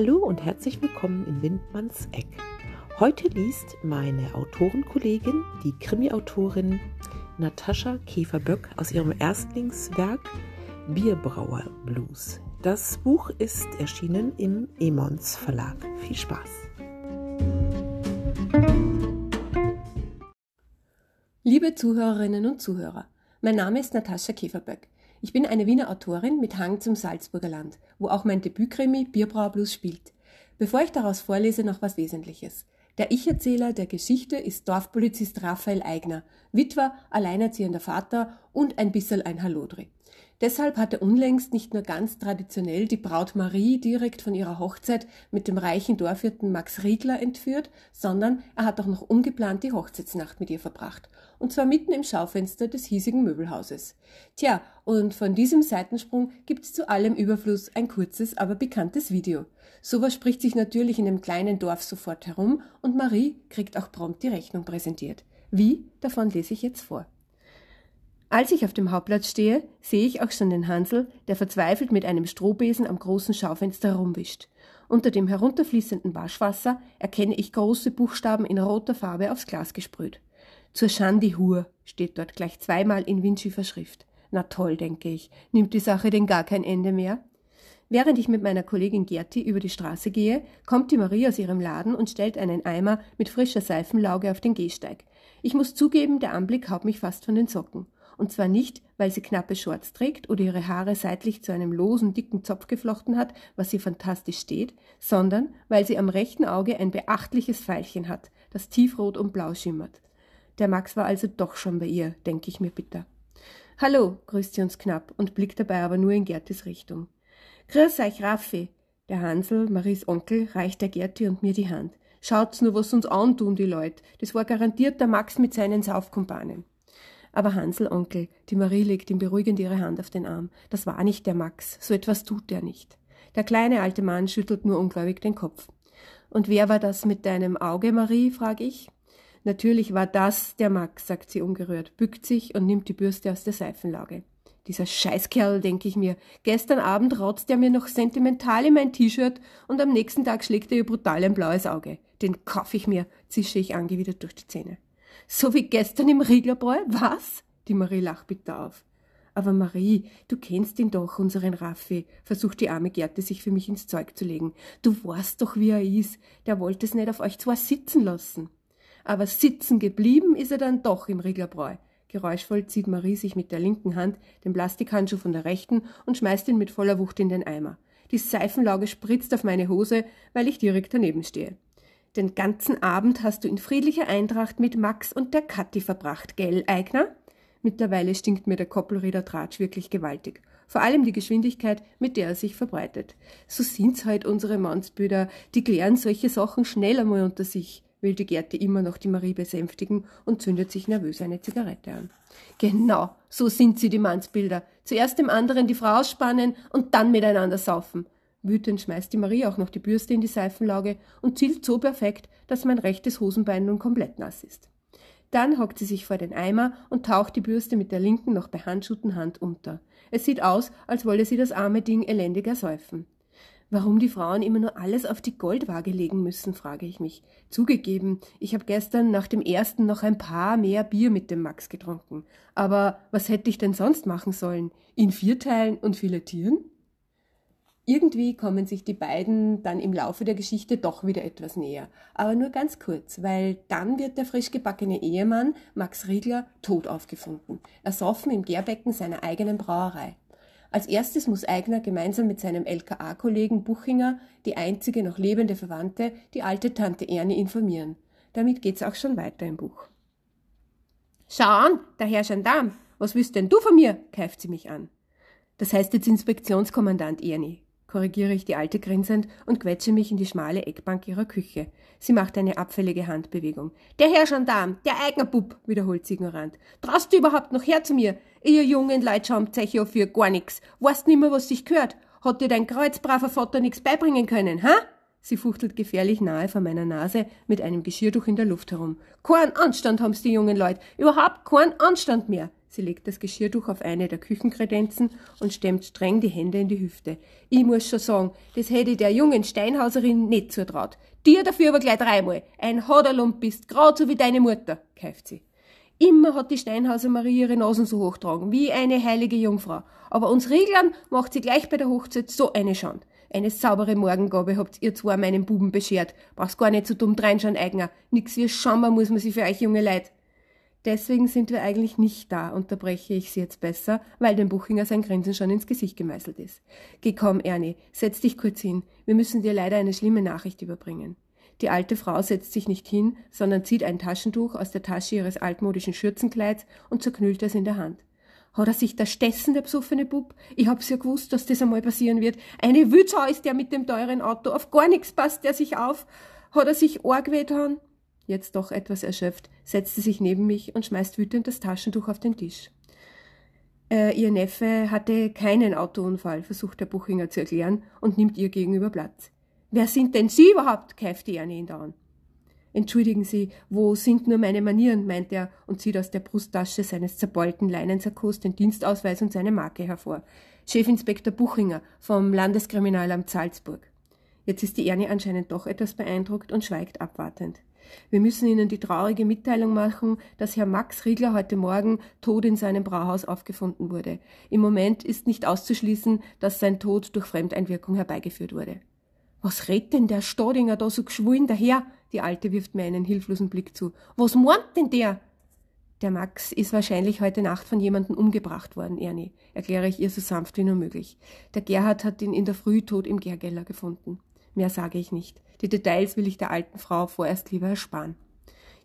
Hallo und herzlich willkommen in Windmanns Eck. Heute liest meine Autorenkollegin, die Krimi-Autorin Natascha Käfer-Böck aus ihrem Erstlingswerk Bierbrauer Blues. Das Buch ist erschienen im Emons Verlag. Viel Spaß! Liebe Zuhörerinnen und Zuhörer, mein Name ist Natascha Käferböck. Ich bin eine Wiener Autorin mit Hang zum Salzburger Land, wo auch mein Debütkrimi Bierbrauer Blues spielt. Bevor ich daraus vorlese, noch was Wesentliches. Der Ich-Erzähler der Geschichte ist Dorfpolizist Raphael Eigner, Witwer, alleinerziehender Vater und ein bisschen ein Hallodri. Deshalb hatte unlängst nicht nur ganz traditionell die Braut Marie direkt von ihrer Hochzeit mit dem reichen Dorfwirten Max Riegler entführt, sondern er hat auch noch ungeplant die Hochzeitsnacht mit ihr verbracht. Und zwar mitten im Schaufenster des hiesigen Möbelhauses. Tja, und von diesem Seitensprung gibt's zu allem Überfluss ein kurzes, aber bekanntes Video. Sowas spricht sich natürlich in dem kleinen Dorf sofort herum und Marie kriegt auch prompt die Rechnung präsentiert. Wie? Davon lese ich jetzt vor. Als ich auf dem Hauptplatz stehe, sehe ich auch schon den Hansel, der verzweifelt mit einem Strohbesen am großen Schaufenster herumwischt. Unter dem herunterfließenden Waschwasser erkenne ich große Buchstaben in roter Farbe aufs Glas gesprüht. Zur Schandi Hur steht dort gleich zweimal in windschiefer Schrift. Na toll, denke ich. Nimmt die Sache denn gar kein Ende mehr? Während ich mit meiner Kollegin Gerti über die Straße gehe, kommt die Marie aus ihrem Laden und stellt einen Eimer mit frischer Seifenlauge auf den Gehsteig. Ich muss zugeben, der Anblick haut mich fast von den Socken. Und zwar nicht, weil sie knappe Shorts trägt oder ihre Haare seitlich zu einem losen, dicken Zopf geflochten hat, was ihr fantastisch steht, sondern weil sie am rechten Auge ein beachtliches Pfeilchen hat, das tiefrot und blau schimmert. Der Max war also doch schon bei ihr, denke ich mir bitter. Hallo, grüßt sie uns knapp und blickt dabei aber nur in Gertis Richtung. Grüß euch, Raffi. Der Hansel, Maries Onkel, reicht der Gerti und mir die Hand. Schaut's nur, was uns antun, die Leute. Das war garantiert der Max mit seinen Saufkumpanen. Aber Hansel, Onkel, die Marie legt ihm beruhigend ihre Hand auf den Arm. Das war nicht der Max, so etwas tut er nicht. Der kleine alte Mann schüttelt nur ungläubig den Kopf. Und wer war das mit deinem Auge, Marie? frage ich. Natürlich war das der Max, sagt sie ungerührt, bückt sich und nimmt die Bürste aus der Seifenlage. Dieser Scheißkerl, denke ich mir. Gestern Abend rotzt er mir noch sentimental in mein T-Shirt und am nächsten Tag schlägt er ihr brutal ein blaues Auge. Den kauf ich mir, zische ich angewidert durch die Zähne. So wie gestern im Rieglerbräu? Was? Die Marie lacht bitter auf. Aber Marie, du kennst ihn doch, unseren Raffi, versucht die arme Gerte sich für mich ins Zeug zu legen. Du weißt doch, wie er ist. Der wollte es nicht auf euch zwar sitzen lassen. Aber sitzen geblieben ist er dann doch im Rieglerbräu. Geräuschvoll zieht Marie sich mit der linken Hand den Plastikhandschuh von der rechten und schmeißt ihn mit voller Wucht in den Eimer. Die Seifenlauge spritzt auf meine Hose, weil ich direkt daneben stehe. Den ganzen Abend hast du in friedlicher Eintracht mit Max und der Kathi verbracht, gell, Eigner? Mittlerweile stinkt mir der Koppelräder Tratsch wirklich gewaltig. Vor allem die Geschwindigkeit, mit der er sich verbreitet. So sind's halt unsere Mannsbrüder, die klären solche Sachen schnell einmal unter sich, will die Gerti immer noch die Marie besänftigen und zündet sich nervös eine Zigarette an. Genau, so sind sie, die Mannsbilder. Zuerst dem anderen die Frau ausspannen und dann miteinander saufen. Wütend schmeißt die Marie auch noch die Bürste in die Seifenlauge und zielt so perfekt, dass mein rechtes Hosenbein nun komplett nass ist. Dann hockt sie sich vor den Eimer und taucht die Bürste mit der linken noch behandschuhten Hand unter. Es sieht aus, als wolle sie das arme Ding elendig ersäufen. Warum die Frauen immer nur alles auf die Goldwaage legen müssen, frage ich mich. Zugegeben, ich habe gestern nach dem ersten noch ein paar mehr Bier mit dem Max getrunken. Aber was hätte ich denn sonst machen sollen? Ihn vierteilen und filetieren? Irgendwie kommen sich die beiden dann im Laufe der Geschichte doch wieder etwas näher. Aber nur ganz kurz, weil dann wird der frisch gebackene Ehemann, Max Riegler, tot aufgefunden. Ersoffen im Gärbecken seiner eigenen Brauerei. Als erstes muss Eigner gemeinsam mit seinem LKA-Kollegen Buchinger, die einzige noch lebende Verwandte, die alte Tante Ernie informieren. Damit geht's auch schon weiter im Buch. Schau an, der Herr Gendarm, was willst denn du von mir? keift sie mich an. Das heißt jetzt Inspektionskommandant Ernie, korrigiere ich die Alte grinsend und quetsche mich in die schmale Eckbank ihrer Küche. Sie macht eine abfällige Handbewegung. Der Herr Gendarm, der Eignerbub, wiederholt sie ignorant. Traust du überhaupt noch her zu mir? Ihr jungen Leut schauen Zecho für gar nix. Weißt nimmer, was dich gehört? Hat dir dein kreuzbraver Vater nix beibringen können, ha? Sie fuchtelt gefährlich nahe vor meiner Nase mit einem Geschirrtuch in der Luft herum. Kein Anstand haben's die jungen Leute. Überhaupt keinen Anstand mehr. Sie legt das Geschirrtuch auf eine der Küchenkredenzen und stemmt streng die Hände in die Hüfte. Ich muss schon sagen, das hätte ich der jungen Steinhauserin nicht zutraut. Dir dafür aber gleich dreimal. Ein Haderlump bist, grad so wie deine Mutter, keift sie. Immer hat die Steinhauser Marie ihre Nasen so hochtragen, wie eine heilige Jungfrau. Aber uns Reglern macht sie gleich bei der Hochzeit so eine Schand. Eine saubere Morgengabe habt ihr zwar meinen Buben beschert. Brauchst gar nicht so dumm dreinschauen, Eigner. Nix wie Schammer muss man sie für euch junge Leid. Deswegen sind wir eigentlich nicht da, unterbreche ich sie jetzt besser, weil dem Buchinger sein Grinsen schon ins Gesicht gemeißelt ist. Geh komm, Ernie, setz dich kurz hin. Wir müssen dir leider eine schlimme Nachricht überbringen. Die alte Frau setzt sich nicht hin, sondern zieht ein Taschentuch aus der Tasche ihres altmodischen Schürzenkleids und zerknüllt es in der Hand. Hat er sich da stessen, der besoffene Bub? Ich hab's ja gewusst, dass das einmal passieren wird. Eine Wützau ist der mit dem teuren Auto. Auf gar nichts passt der sich auf. Hat er sich arg wehtan? Jetzt doch etwas erschöpft, setzt sie sich neben mich und schmeißt wütend das Taschentuch auf den Tisch. Äh, ihr Neffe hatte keinen Autounfall, versucht der Buchinger zu erklären und nimmt ihr gegenüber Platz. Wer sind denn Sie überhaupt? keift die Anne ihn an. Entschuldigen Sie, wo sind nur meine Manieren? meint er und zieht aus der Brusttasche seines zerbeulten Leinensakkos den Dienstausweis und seine Marke hervor. Chefinspektor Buchinger vom Landeskriminalamt Salzburg. Jetzt ist die Ernie anscheinend doch etwas beeindruckt und schweigt abwartend. Wir müssen Ihnen die traurige Mitteilung machen, dass Herr Max Riegler heute Morgen tot in seinem Brauhaus aufgefunden wurde. Im Moment ist nicht auszuschließen, dass sein Tod durch Fremdeinwirkung herbeigeführt wurde. Was redet denn der Stodinger da so geschwullen daher? Die Alte wirft mir einen hilflosen Blick zu. Was meint denn der? Der Max ist wahrscheinlich heute Nacht von jemandem umgebracht worden, Ernie, erkläre ich ihr so sanft wie nur möglich. Der Gerhard hat ihn in der Früh tot im Gärgeller gefunden. Mehr sage ich nicht. Die Details will ich der alten Frau vorerst lieber ersparen.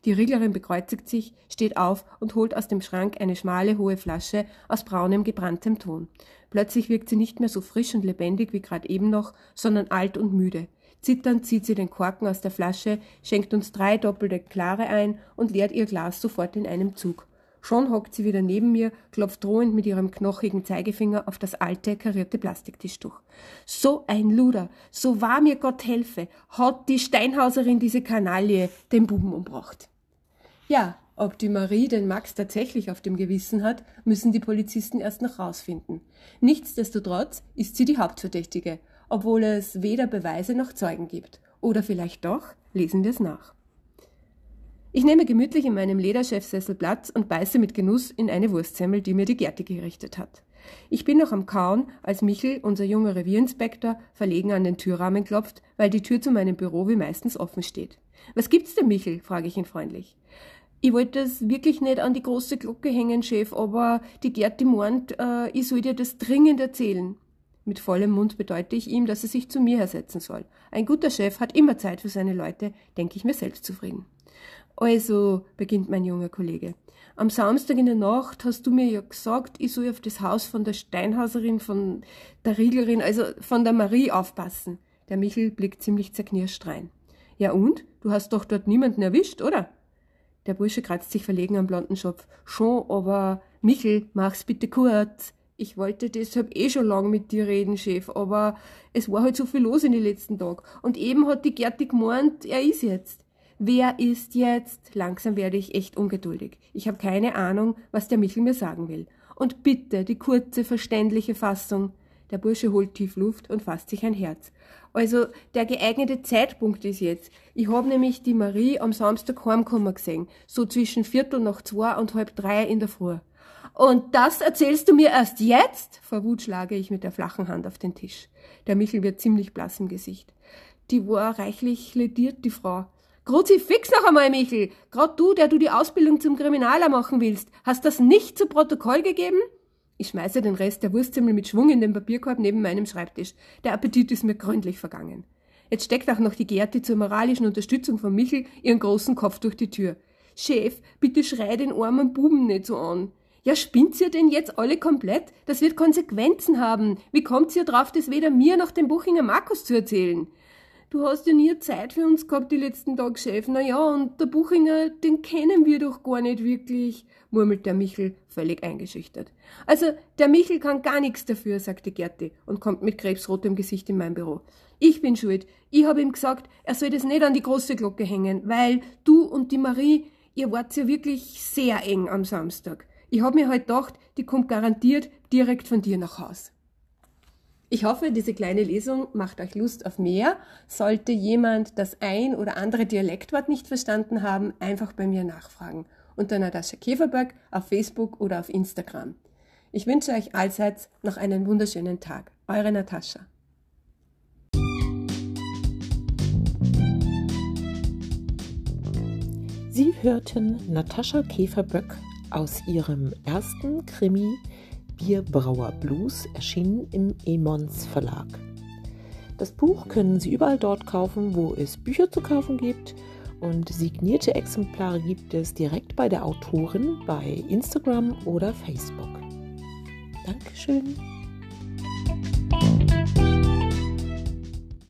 Die Rieglerin bekreuzigt sich, steht auf und holt aus dem Schrank eine schmale, hohe Flasche aus braunem, gebranntem Ton. Plötzlich wirkt sie nicht mehr so frisch und lebendig wie gerade eben noch, sondern alt und müde. Zitternd zieht sie den Korken aus der Flasche, schenkt uns drei doppelte Klare ein und leert ihr Glas sofort in einem Zug. Schon hockt sie wieder neben mir, klopft drohend mit ihrem knochigen Zeigefinger auf das alte, karierte Plastiktischtuch. So ein Luder, so wahr mir Gott helfe, hat die Steinhauserin diese Kanaille den Buben umbracht. Ja, ob die Marie den Max tatsächlich auf dem Gewissen hat, müssen die Polizisten erst noch rausfinden. Nichtsdestotrotz ist sie die Hauptverdächtige, obwohl es weder Beweise noch Zeugen gibt. Oder vielleicht doch, lesen wir es nach. Ich nehme gemütlich in meinem Lederchefsessel Platz und beiße mit Genuss in eine Wurstsemmel, die mir die Gerti gerichtet hat. Ich bin noch am Kauen, als Michel, unser junger Revierinspektor, verlegen an den Türrahmen klopft, weil die Tür zu meinem Büro wie meistens offen steht. Was gibt's denn, Michel? frage ich ihn freundlich. Ich wollte das wirklich nicht an die große Glocke hängen, Chef, aber die Gerti meint, äh, ich soll dir das dringend erzählen. Mit vollem Mund bedeute ich ihm, dass er sich zu mir hersetzen soll. Ein guter Chef hat immer Zeit für seine Leute, denke ich mir selbst zufrieden. Also, beginnt mein junger Kollege. Am Samstag in der Nacht hast du mir ja gesagt, ich soll auf das Haus von der Steinhauserin, von der Rieglerin, also von der Marie aufpassen. Der Michel blickt ziemlich zerknirscht rein. Ja und? Du hast doch dort niemanden erwischt, oder? Der Bursche kratzt sich verlegen am blonden Schopf. Schon, aber Michel, mach's bitte kurz. Ich wollte deshalb eh schon lang mit dir reden, Chef, aber es war halt so viel los in den letzten Tagen. Und eben hat die Gerti gemeint, er ist jetzt. Wer ist jetzt? Langsam werde ich echt ungeduldig. Ich habe keine Ahnung, was der Michel mir sagen will. Und bitte die kurze, verständliche Fassung. Der Bursche holt tief Luft und fasst sich ein Herz. Also der geeignete Zeitpunkt ist jetzt. Ich habe nämlich die Marie am Samstag heimkommen gesehen, so zwischen Viertel nach zwei und halb drei in der Früh. Und das erzählst du mir erst jetzt? Vor Wut schlage ich mit der flachen Hand auf den Tisch. Der Michel wird ziemlich blass im Gesicht. Die war reichlich lediert, die Frau. Kruzifix noch einmal, Michel. Grad du, der du die Ausbildung zum Kriminaler machen willst, hast das nicht zu Protokoll gegeben? Ich schmeiße den Rest der Wurstsemmel mit Schwung in den Papierkorb neben meinem Schreibtisch. Der Appetit ist mir gründlich vergangen. Jetzt steckt auch noch die Gerti zur moralischen Unterstützung von Michel ihren großen Kopf durch die Tür. Chef, bitte schrei den armen Buben nicht so an. Ja, spinnt ihr denn jetzt alle komplett? Das wird Konsequenzen haben. Wie kommt ihr drauf, das weder mir noch dem Buchinger Markus zu erzählen? Du hast ja nie Zeit für uns gehabt die letzten Tage, Chef. Na ja, und der Buchinger, den kennen wir doch gar nicht wirklich, murmelt der Michel, völlig eingeschüchtert. Also, der Michel kann gar nichts dafür, sagte Gerti und kommt mit krebsrotem Gesicht in mein Büro. Ich bin schuld. Ich habe ihm gesagt, er soll das nicht an die große Glocke hängen, weil du und die Marie, ihr wart ja wirklich sehr eng am Samstag. Ich habe mir halt gedacht, die kommt garantiert direkt von dir nach Haus. Ich hoffe, diese kleine Lesung macht euch Lust auf mehr. Sollte jemand das ein oder andere Dialektwort nicht verstanden haben, einfach bei mir nachfragen. Unter Natascha Käferberg auf Facebook oder auf Instagram. Ich wünsche euch allseits noch einen wunderschönen Tag. Eure Natascha. Sie hörten Natascha Käferböck aus ihrem ersten Krimi Bierbrauer Blues, erschienen im Emons Verlag. Das Buch können Sie überall dort kaufen, wo es Bücher zu kaufen gibt und signierte Exemplare gibt es direkt bei der Autorin bei Instagram oder Facebook. Dankeschön.